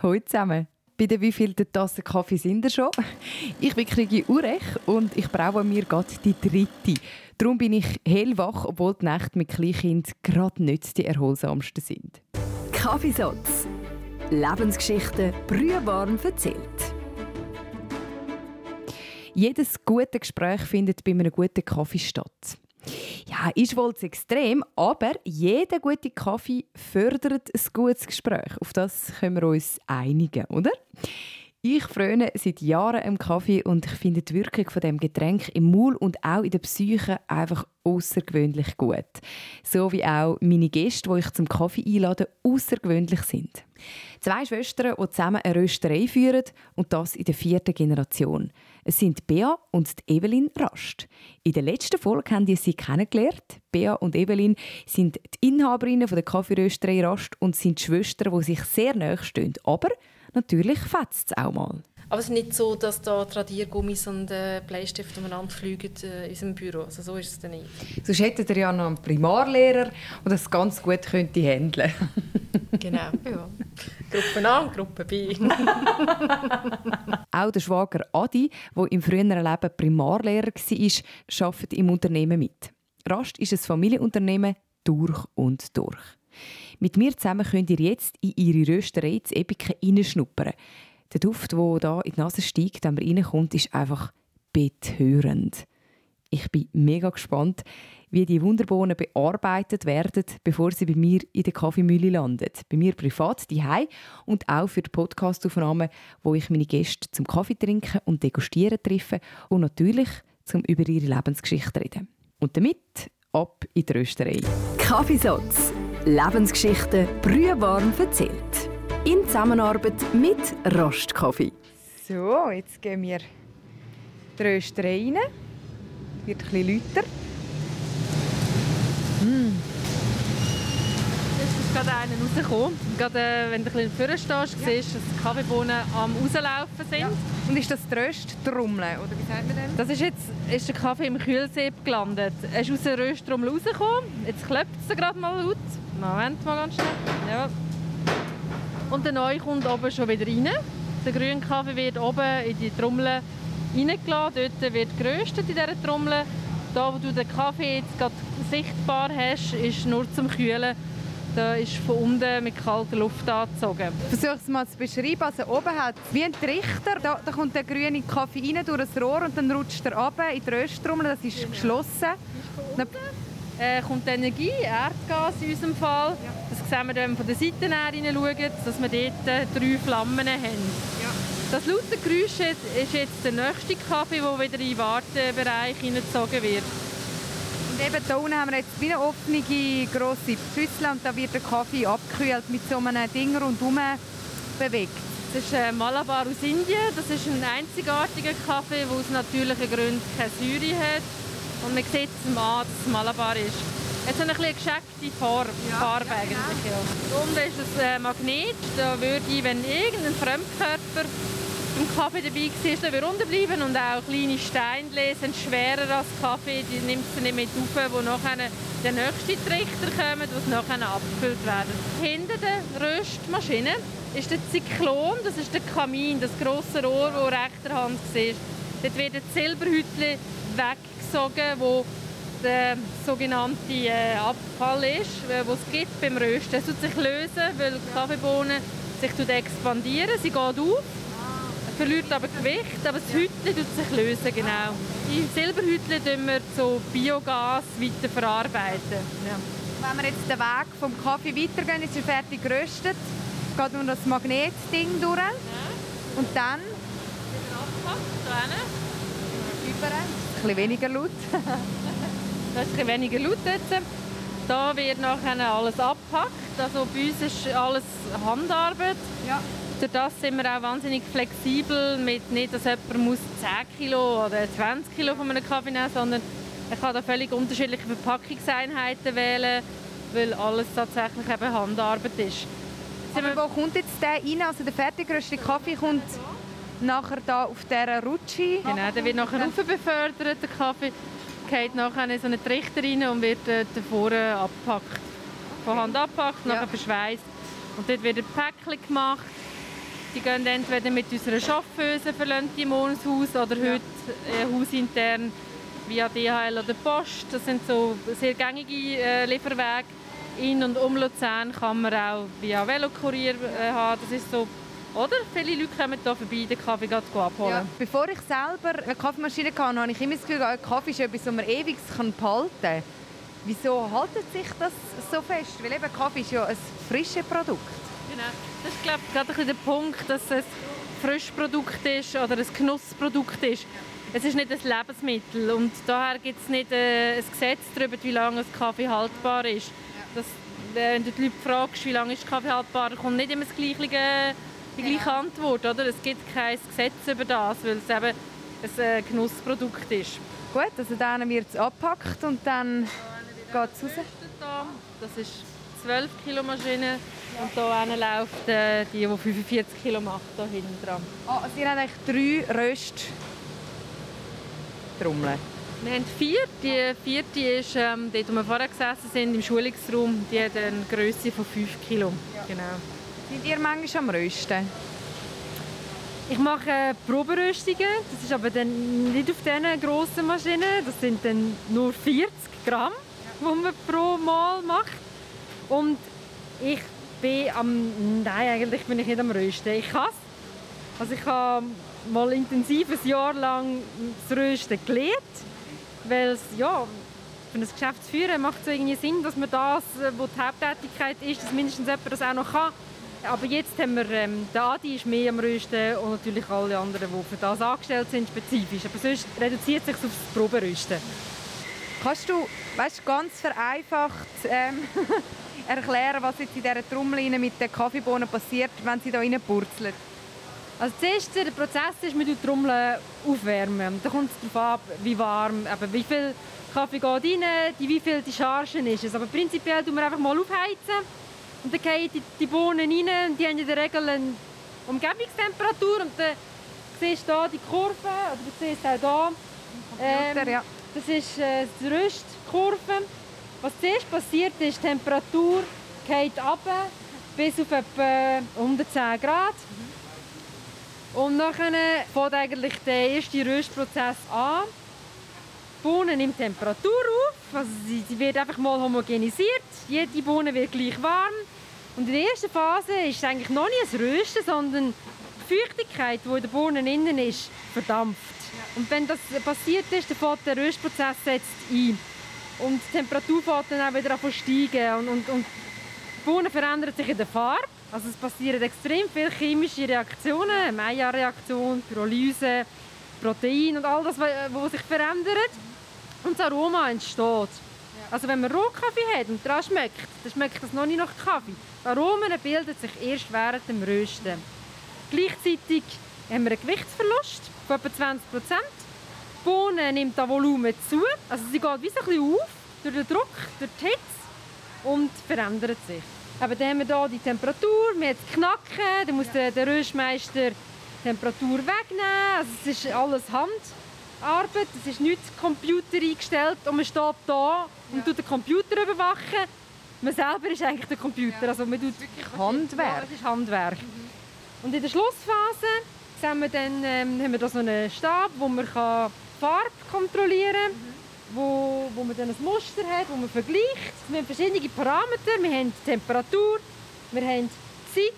Hallo zusammen. Bei der wievielten Tasse Kaffee sind ihr schon? Ich bin Krigi Urech und ich brauche mir gerade die dritte. Darum bin ich hellwach, obwohl die Nächte mit Kleinkind gerade nicht die erholsamsten sind. Kaffeesatz. Lebensgeschichten brühwarm erzählt. Jedes gute Gespräch findet bei einem guten Kaffee statt. Ja, ist wohl zu extrem, aber jeder gute Kaffee fördert ein gutes Gespräch. Auf das können wir uns einigen, oder? Ich fröne seit Jahren am Kaffee und ich finde die Wirkung von dem Getränk im Maul und auch in der Psyche einfach außergewöhnlich gut. So wie auch meine Gäste, die ich zum Kaffee einlade, außergewöhnlich sind. Zwei Schwestern, die zusammen eine Rösterei führen und das in der vierten Generation. Es sind Bea und Evelyn Rast. In der letzten Folge haben die sie kennengelernt. Bea und Evelyn sind die Inhaberinnen der Kaffeerösterei Rast und sind Schwestern, die sich sehr nahe stehen. Aber Natürlich fetzt es auch mal. Aber es ist nicht so, dass da Tradiergummis und äh, Bleistift umeinander fliegen äh, in unserem Büro. Also so ist es dann nicht. Sonst hättet ihr ja noch einen Primarlehrer, der das ganz gut könnte handeln Genau, ja. Gruppe A und Gruppe B. auch der Schwager Adi, der im früheren Leben Primarlehrer war, arbeitet im Unternehmen mit. Rast ist ein Familienunternehmen durch und durch. Mit mir zusammen könnt ihr jetzt in eure Rösterei zu Epiken reinschnuppern. Der Duft, der hier in die Nase steigt, wenn man reinkommt, ist einfach betörend. Ich bin mega gespannt, wie die Wunderbohnen bearbeitet werden, bevor sie bei mir in der Kaffeemühle landen. Bei mir privat, die und auch für die Podcastaufnahmen, wo ich meine Gäste zum Kaffee trinken und degustieren treffe und natürlich zum über ihre Lebensgeschichte reden. Und damit ab in die Rösterei. Kaffeesatz Lebensgeschichten brühwarm erzählt. In Zusammenarbeit mit Rostkaffee. So, jetzt gehen wir die Röster rein. Wird ein bisschen lauter. Mm. Jetzt ist gerade einer rausgekommen. Gerade, äh, wenn du ein bisschen vorne stehst, ja. siehst du, dass die Kaffeebohnen am rauslaufen sind. Ja. Und ist das die Rösttrommel, oder wie sagt man das? Das ist jetzt ist der Kaffee im Kühlsieb gelandet. Er ist aus der Rösttrommel rausgekommen. Jetzt klopft es gerade mal laut. Moment mal ganz schnell. Ja. Und der neue kommt oben schon wieder rein. Der grüne Kaffee wird oben in die Trommel reingeladen. Dort wird geröstet in dieser Trommel. Da, wo du den Kaffee jetzt gerade sichtbar hast, ist nur zum Kühlen. Da ist von unten mit kalter Luft angezogen. Versuche es mal zu beschreiben. Also oben hat wie ein Trichter. Da, da kommt der grüne Kaffee rein durch das Rohr und dann rutscht er runter in die Rösttrommel. Das ist genau. geschlossen. Ist äh, kommt Energie, Erdgas in unserem Fall. Ja. Das sehen wir, wenn wir von der Seite her hineinschauen, dass wir dort äh, drei Flammen haben. Ja. Das laute Geräusch ist jetzt der nächste Kaffee, der wieder in den Wartebereich hineingezogen wird. Und eben hier unten haben wir jetzt wie eine offene grosse Schüssel und da wird der Kaffee abgekühlt mit so einem Ding rundherum bewegt. Das ist ein Malabar aus Indien. Das ist ein einzigartiger Kaffee, der aus natürlichen Gründen keine Säure hat und man sieht es an, dass es Malabar ist. Es hat eine ein gescheckte Farbe, ja, Farbe ja, genau. eigentlich. Ja. Unten ist es ein Magnet. Da würde ich, wenn irgendein Fremdkörper im Kaffee dabei war, dann würde unterbleiben und auch kleine Steine sind schwerer als Kaffee. Die nimmt sie nicht mit auf, wo nachher der nächste Trichter kommt, wo nachher abgefüllt werden. Hinter der Röstmaschine ist der Zyklon, das ist der Kamin, das grosse Rohr, das rechter Hand sieht. Dort werden die Silberhütchen weg gezogen, wo der sogenannte äh, Abfall ist, äh, was es gibt beim Rösten. Es tut sich lösen, weil die Kaffeebohnen sich expandieren. Sie geht auf, verliert aber Gewicht, aber das Hütchen tut sich lösen, genau. Die Silberhütchen tun wir zu Biogas weiter verarbeiten. Ja. Wenn wir jetzt den Weg vom Kaffee weitergehen, ist er fertig geröstet, geht nur das Magnetding durch ja. und dann wieder abgepackt, über bisschen weniger laut. das ist ein weniger laut jetzt. Da wird nachher alles abgepackt. Also bei uns ist alles Handarbeit. Ja. Durch das sind wir auch wahnsinnig flexibel, mit nicht, dass jemand muss 10 Kilo oder 20 Kilo von einem Kaffee nehmen sondern er kann da völlig unterschiedliche Verpackungseinheiten wählen, weil alles tatsächlich eben Handarbeit ist. Aber wo kommt jetzt der rein? Also der fertig Kaffee kommt nachher da auf dieser Rutsche. Genau, der wird nachher rauf befördert, der Kaffee geht nachher in so einen Trichter rein und wird äh, vorne abgepackt. Von Hand abgepackt, ja. nachher verschweißt. Und dort wird ein Päckchen gemacht die gehen entweder mit unserer Chauffeuse verlassen die morgen ins Haus oder ja. heute äh, hausintern via DHL oder Post. Das sind so sehr gängige äh, Lieferwege. In und um Luzern kann man auch via Velokurier äh, haben. Das ist so oder? Viele Leute kommen hier vorbei, den Kaffee abholen. Ja. Bevor ich selber eine Kaffeemaschine hatte, habe ich immer das Gefühl, Kaffee ist etwas, das man ewig behalten kann. Wieso haltet sich das so fest? Weil eben Kaffee ist ja ein frisches Produkt. Genau. Das ist glaube ich, gerade der Punkt, dass es ein frisches Produkt ist oder ein Genussprodukt ist. Es ist nicht ein Lebensmittel und daher gibt es nicht äh, ein Gesetz darüber, wie lange ein Kaffee haltbar ist. Das, wenn du die Leute fragst, wie lange ist Kaffee haltbar, kommt nicht immer das gleiche die gleiche Antwort. Oder? Es gibt kein Gesetz über das, weil es eben ein äh, Genussprodukt ist. Gut, also dann wird es abgepackt und dann geht es raus? Das ist 12 Kilo Maschine und hier läuft äh, die, die 45 Kilo macht, hier hinten dran. Oh, Sie haben eigentlich drei Rösttrommeln? Wir haben vier. Die vierte ist ähm, dort, wo wir vorher gesessen sind, im Schulungsraum. Die hat eine Größe von 5 Kilo. Ja. Genau. Sind ihr manchmal am Rösten? Ich mache Proberöstungen. Das ist aber dann nicht auf diesen grossen Maschinen. Das sind dann nur 40 Gramm, die man pro Mal macht. Und ich bin am... Nein, eigentlich bin ich nicht am Rösten. Ich kann Also ich habe mal intensiv ein Jahr lang das Rösten gelernt. Weil es, ja, für ein Geschäft zu führen macht es irgendwie Sinn, dass man das, wo die Haupttätigkeit ist, dass mindestens jemand das auch noch kann. Aber jetzt haben wir, ähm, der Adi ist mehr am Rösten und natürlich alle anderen, die für das angestellt sind, spezifisch. Aber sonst reduziert sich aufs Proberösten. Kannst du weißt, ganz vereinfacht ähm, erklären, was jetzt in dieser Trommel mit den Kaffeebohnen passiert, wenn sie da reinpurzeln? Also zuerst, der Prozess ist, man die Trommel aufwärmen. Dann kommt es darauf ab, wie warm, eben wie viel Kaffee geht rein, wie viel die Charge ist. Aber prinzipiell tun wir einfach mal aufheizen und dann fallen die, die Bohnen rein und die haben in der Regel eine Umgebungstemperatur. Und dann siehst du hier die Kurve, oder du siehst auch hier. Ähm. Das ist äh, die Röstkurve. Was zuerst passiert ist, die Temperatur geht ab bis auf etwa 110 Grad. Und dann fängt eigentlich der erste Röstprozess an. Die Bohne nimmt Temperatur auf, also sie, sie wird einfach mal homogenisiert. Jede Bohne wird gleich warm. Und in der ersten Phase ist es eigentlich noch nicht ein Rösten, sondern die Feuchtigkeit, die in den Bohnen innen ist, verdampft. Und wenn das passiert ist, dann fängt der Röstprozess setzt ein. Und die Temperatur fängt dann auch wieder an zu steigen. Und, und, und die Bohnen verändern sich in der Farbe. Also es passieren extrem viele chemische Reaktionen, Maillard-Reaktion, Pyrolyse, Protein und all das, was sich verändert. Und das Aroma entsteht. Also wenn man Rohkaffee hat und daran schmeckt, dann schmeckt das noch nicht nach Kaffee. Die Aromen bilden sich erst während dem Rösten. Gleichzeitig haben wir einen Gewichtsverlust von etwa 20 Prozent. Die Bohne nimmt das Volumen zu, also sie geht wie so ein bisschen auf durch den Druck, durch die Hitze und verändert sich. Aber dann haben wir hier die Temperatur, wir haben das Knacken, dann muss der, der Röstmeister die Temperatur wegnehmen. Also es ist alles Handarbeit, es ist nicht Computer eingestellt und man steht da und ja. den Computer überwachen. Man selber ist eigentlich der Computer. Also man tut Handwerk. Ja, ist Handwerk. Mhm. Und in der Schlussphase haben wir dann ähm, haben wir da so einen Stab, wo man kann Farbe kontrollieren. Mhm. Wo, wo man dann ein Muster hat, wo man vergleicht. Wir haben verschiedene Parameter. Wir haben Temperatur, wir haben Zeit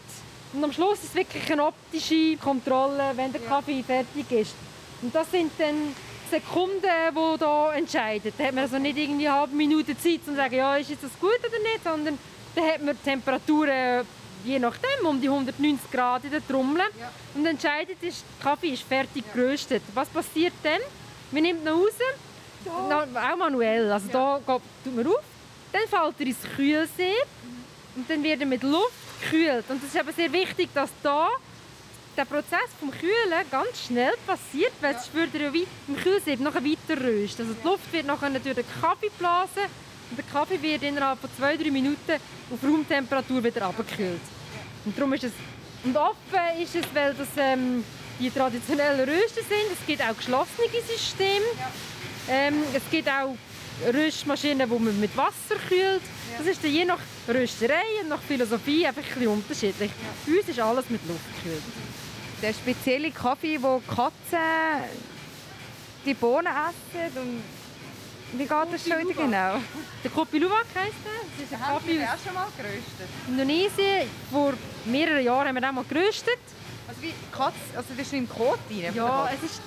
und am Schluss ist es wirklich eine optische Kontrolle, wenn der Kaffee fertig ist. Und das sind dann Sekunden, die hier entscheiden. Da hat man also nicht irgendwie eine halbe Minute Zeit, um zu sagen, ja, ist das gut oder nicht, sondern da hat man Temperaturen je nachdem um die 190 Grad in der Trommel. Ja. Und entscheidet ist, der Kaffee ist fertig ja. geröstet. Was passiert dann? Man nimmt ihn raus, da. auch manuell, also ja. da tut man auf, dann fällt er ins Kühlsee mhm. und dann wird er mit Luft gekühlt. Und es ist aber sehr wichtig, dass da der Prozess vom Kühlen ganz schnell passiert, weil es würde ja im Kühlsieb noch weiter rösten. Also die Luft wird nachher durch den Kaffee blasen und der Kaffee wird innerhalb von zwei, drei Minuten auf Raumtemperatur wieder abgekühlt. Und darum ist es und offen ist es, weil das ähm, die traditionellen Rösten sind. Es gibt auch geschlossene Systeme. Ähm, es gibt auch Röstmaschinen, die man mit Wasser kühlt. Das ist dann je nach Rösterei und nach Philosophie einfach ein bisschen unterschiedlich. Bei uns ist alles mit Luft gekühlt. Der spezielle Kaffee, wo Katzen die Bohnen essen und wie geht das schon wieder genau? Der Kopi Luwak heisst der. Das ist ein Kaffee aus schon mal geröstet. Indonesien. Vor mehreren Jahren haben wir den mal geröstet. Also wie Katz, also das ist im Kot rein? Ja, es ist...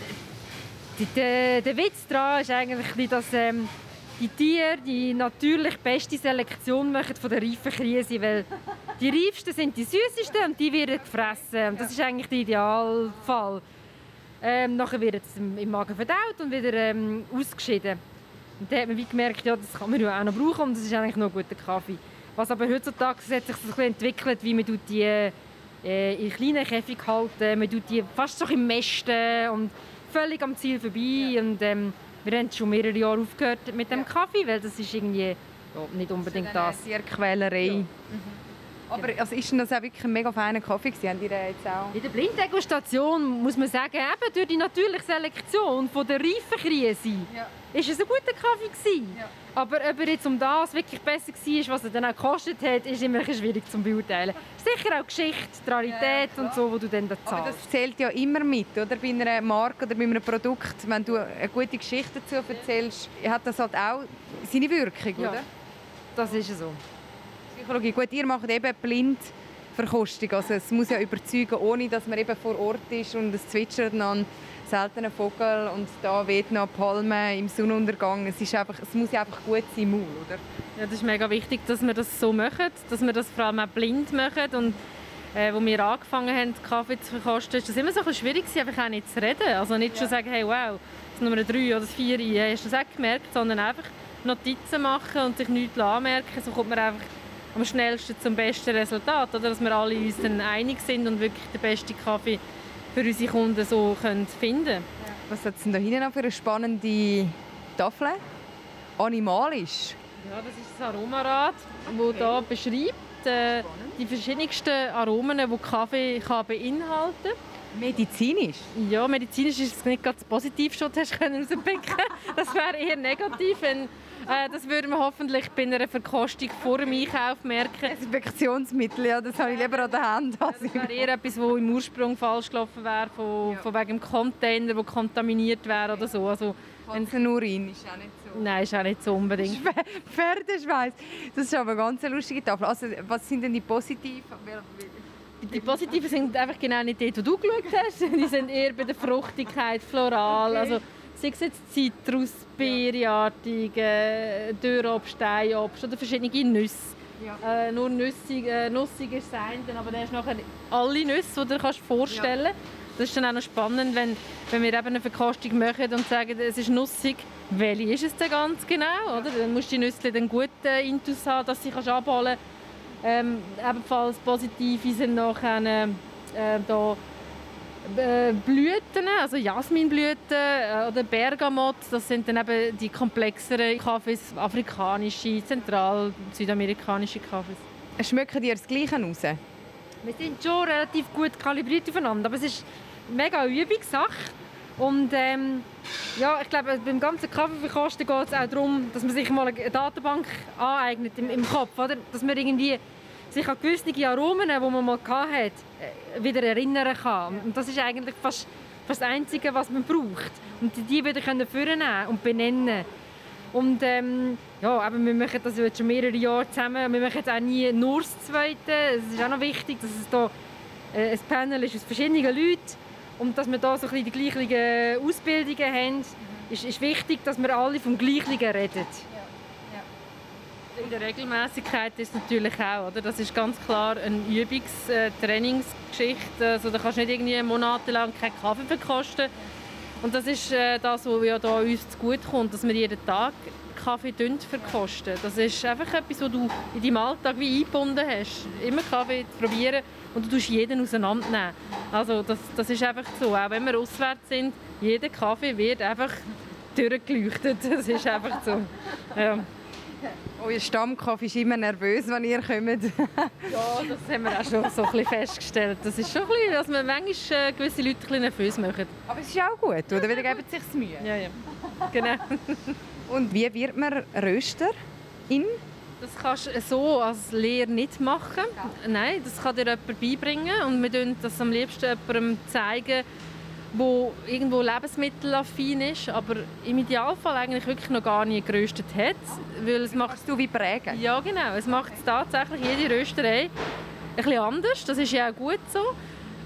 Die, der, der Witz daran ist eigentlich, dass ähm, die Tiere die natürlich beste Selektion machen von der reifen Krise, weil die reifsten sind die süßesten und die werden gefressen. Und das ist eigentlich der Idealfall. Ähm, nachher wird es im Magen verdaut und wieder ähm, ausgeschieden. Und dann hat man wie gemerkt, ja, das kann man ja auch noch brauchen und das ist eigentlich noch ein guter Kaffee. Was aber heutzutage hat sich das ein bisschen entwickelt, wie man die äh, in kleinen Käfig halten, man tut die fast so im Mästen und völlig am Ziel vorbei. Und, ähm, wir haben schon mehrere Jahre aufgehört mit dem Kaffee, weil das ist irgendwie ja, nicht unbedingt das. Tierquälerei. Aber also ist denn das auch wirklich ein mega feiner Kaffee? Habt ihr den jetzt auch? In der Blinddegustation muss man sagen, eben durch die natürliche Selektion von der Reifenkrise Ja. ist es ein guter Kaffee gewesen. Ja. Aber ob er jetzt um das wirklich besser war, was er dann auch gekostet hat, ist immer ein schwierig zu beurteilen. Sicher auch Geschichte, die Rarität Ja, und so, wo du dann da Aber zahlst. das zählt ja immer mit, oder? Bei einer Marke oder bei einem Produkt. Wenn du eine gute Geschichte dazu erzählst, hat das halt auch seine Wirkung, Ja. oder? Das ist so. Psychologie. Gut, ihr macht eben blind Verkostung. Also es muss ja überzeugen, ohne dass man eben vor Ort ist und es zwitschert noch ein seltener Vogel und da weht noch eine Palme im Sonnenuntergang. Es, ist einfach, es muss ja einfach gut sein Maul, oder? Ja, das ist mega wichtig, dass wir das so machen, dass wir das vor allem auch blind machen. Und äh, wo wir angefangen haben, Kaffee zu verkosten, ist das immer so ein bisschen schwierig, einfach auch nicht zu reden. Also nicht schon sagen, hey, wow, das Nummer 3 oder das 4, hey, hast du das auch gemerkt, sondern einfach Notizen machen und sich nichts anmerken. So kommt man einfach am schnellsten zum besten Resultat, oder? dass wir alle uns dann einig sind und wirklich den besten Kaffee für unsere Kunden so können finden Was hat es denn da hinten noch für eine spannende Tafel? Animalisch. Ja, das ist das Aromarad, das hier beschreibt äh, die verschiedensten Aromen, die Kaffee kann beinhalten kann. Medizinisch. Ja, medizinisch ist es nicht ganz positiv, schon hast können rauspicken. Das wäre eher negativ. Wenn, äh, das würden wir hoffentlich bei einer Verkostung vor dem Einkauf merken. Desinfektionsmittel, ja, das habe ich lieber an der Hand. als Das wäre eher etwas, das im Ursprung falsch gelaufen wäre, von, von wegen dem Container, der kontaminiert wäre oder so. Also, wenn, Urin ist auch nicht so. nein, ist auch nicht so unbedingt. Pferdeschweiß. Das ist aber eine ganz lustige Tafel. Also, was sind denn die positiven? Die Positiven sind einfach genau nicht dort, wo du geschaut hast. Die sind eher bei der Fruchtigkeit, floral. Also, sei es jetzt Zitrus, Beereartig, äh, Dürrobst, Steinobst oder verschiedene Nüsse. Äh, nur nussig, äh, nussig ist das eine, aber dann hast du nachher alle Nüsse, die du dir kannst vorstellen kannst. Das ist dann auch noch spannend, wenn, wenn wir eben eine Verkostung machen und sagen, es ist nussig. Welche ist es denn ganz genau? Oder? Dann musst du die Nüsse dann gut äh, intus haben, dass sie kannst abholen ähm, Ebenfalls positive sind nachher äh, da, äh, Blüten, also Jasminblüten äh, oder Bergamot. Das sind dann eben die komplexeren Kaffees, afrikanische, zentral- südamerikanische Kaffees. Schmecken die das Gleiche raus? Wir sind schon relativ gut kalibriert aufeinander, aber es ist eine mega Übungssache. Und ähm, ja, ich glaube, beim ganzen Kaffeeverkosten geht es auch darum, dass man sich mal eine Datenbank aneignet im, im Kopf, oder? Dass man irgendwie sich an gewisse Aromen, die man mal hatte, äh, wieder erinnern kann. Und das ist eigentlich fast, fast das Einzige, was man braucht. Und die wieder können vornehmen und benennen. Und ähm, ja, eben, wir machen das jetzt schon mehrere Jahre zusammen. Wir machen jetzt auch nie nur das Zweite. Es ist auch noch wichtig, dass es da äh, ein Panel ist aus verschiedenen Leuten und dass wir da so ein bisschen die gleichen Ausbildungen haben. Ist, ist wichtig, dass wir alle vom Gleichen reden. In der Regelmäßigkeit ist natürlich auch, oder? Das ist ganz klar eine Übungs-, äh. Also da kannst du nicht irgendwie monatelang keinen Kaffee verkosten. Und das ist äh, das, was ja da uns zugute kommt, dass wir jeden Tag Kaffee verkosten. Das ist einfach etwas, was du in deinem Alltag wie eingebunden hast. Immer Kaffee probieren und du tust jeden auseinandernehmen. Also das, das ist einfach so. Auch wenn wir auswärts sind, jeder Kaffee wird einfach durchgeleuchtet. Das ist einfach so. Ja. Euer Stammkaffee ist immer nervös, wenn ihr kommt. Ja, das haben wir auch schon so ein bisschen festgestellt. Das ist schon ein bisschen, dass man manchmal äh, gewisse Leute ein bisschen nervös machen. Aber es ist auch gut, oder? Weil geben sie sich Mühe. Ja, ja. Genau. Und wie wird man Röster in? Das kannst du so als Lehrer nicht machen. Nein, das kann dir jemand beibringen und wir zeigen das am liebsten jemandem zeigen, wo irgendwo lebensmittelaffin ist, aber im Idealfall eigentlich wirklich noch gar nie geröstet hat, weil es macht du wie prägen. Ja, genau. Es macht tatsächlich jede Rösterei ein bisschen anders. Das ist ja auch gut so.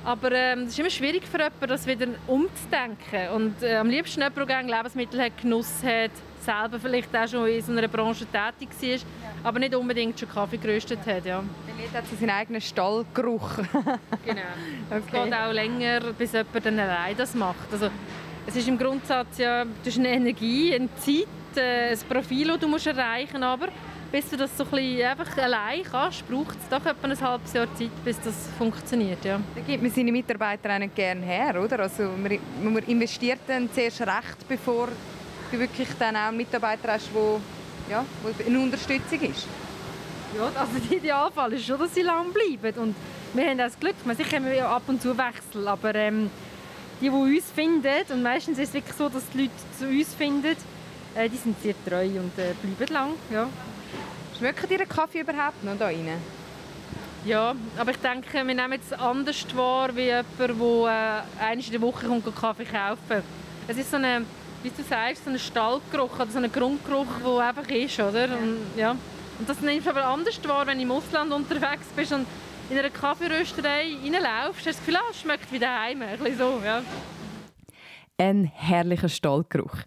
Aber ähm, es ist immer schwierig für jemanden, das wieder umzudenken. Und äh, am liebsten jemand, der gerne Lebensmittel hat, Genuss hat, selber vielleicht auch schon in so einer Branche tätig war, ja. aber nicht unbedingt schon Kaffee geröstet hat. Ja. Dann hat sie seinen eigenen Stallgeruch. genau. Okay. Es geht auch länger, bis jemand dann allein das macht. Also, es ist im Grundsatz ja, du hast eine Energie, eine Zeit, äh, ein Profil, das du musst erreichen musst, bis du das so ein bisschen einfach allein kannst, braucht es doch etwa ein halbes Jahr Zeit, bis das funktioniert. Ja. Da gibt man seine Mitarbeiter auch nicht gerne her, oder? Also man, man investiert dann zuerst recht, bevor du wirklich dann auch einen Mitarbeiter hast, wo, ja, wo eine Unterstützung ist. Ja, also der Idealfall ist schon, dass sie lange bleiben. Und wir haben das Glück, man sicher haben wir ab und zu Wechsel, aber ähm, die, die uns finden, und meistens ist es wirklich so, dass die Leute zu uns finden, äh, die sind sehr treu und äh, bleiben lang. Ja. Schmeckt ihr Kaffee überhaupt noch da rein? Ja, aber ich denke, wir nehmen es anders wahr wie jemand, der äh, einmal in der Woche kommt Kaffee kaufen Es ist so eine, wie du sagst, so ein Stallgeruch oder so ein Grundgeruch, der einfach ist, oder? Und, ja. und das nimmst du aber anders wahr, wenn du im Ausland unterwegs bist und in einer Kaffeerösterei reinlaufst, hast du das Gefühl, ah, es schmeckt wie daheim, ein bisschen so, ja ein herrlicher Stallgeruch.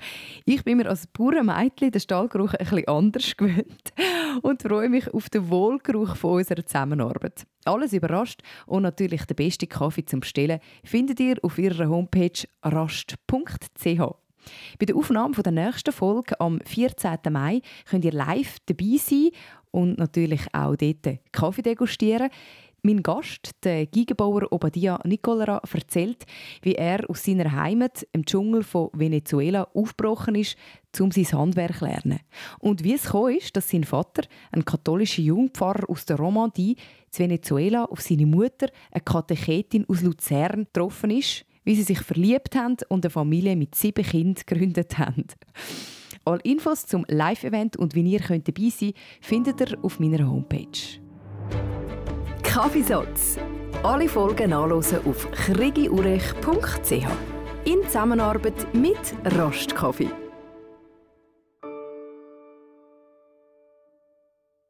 Ich bin mir als Bauernmädchen den Stallgeruch ein bisschen anders gewöhnt und freue mich auf den Wohlgeruch von unserer Zusammenarbeit. Alles überrascht und natürlich den besten Kaffee zum Bestellen findet ihr auf ihrer Homepage rast.ch. Bei der Aufnahme der nächsten Folge am 14. Mai könnt ihr live dabei sein und natürlich auch dort Kaffee degustieren. Mein Gast, der Gigebauer Obadia Nicolera, erzählt, wie er aus seiner Heimat im Dschungel von Venezuela aufgebrochen ist, um sein Handwerk zu lernen. Und wie es gekommen ist, dass sein Vater, ein katholischer Jungpfarrer aus der Romandie, zu Venezuela auf seine Mutter, eine Katechetin aus Luzern, getroffen ist, wie sie sich verliebt haben und eine Familie mit sieben Kindern gegründet haben. Alle Infos zum Live-Event und wie ihr könnt dabei sein findet ihr auf meiner Homepage. Kaffeesatz. Alle Folgen nachlesen auf krigiurech.ch. In Zusammenarbeit mit Rostkaffee.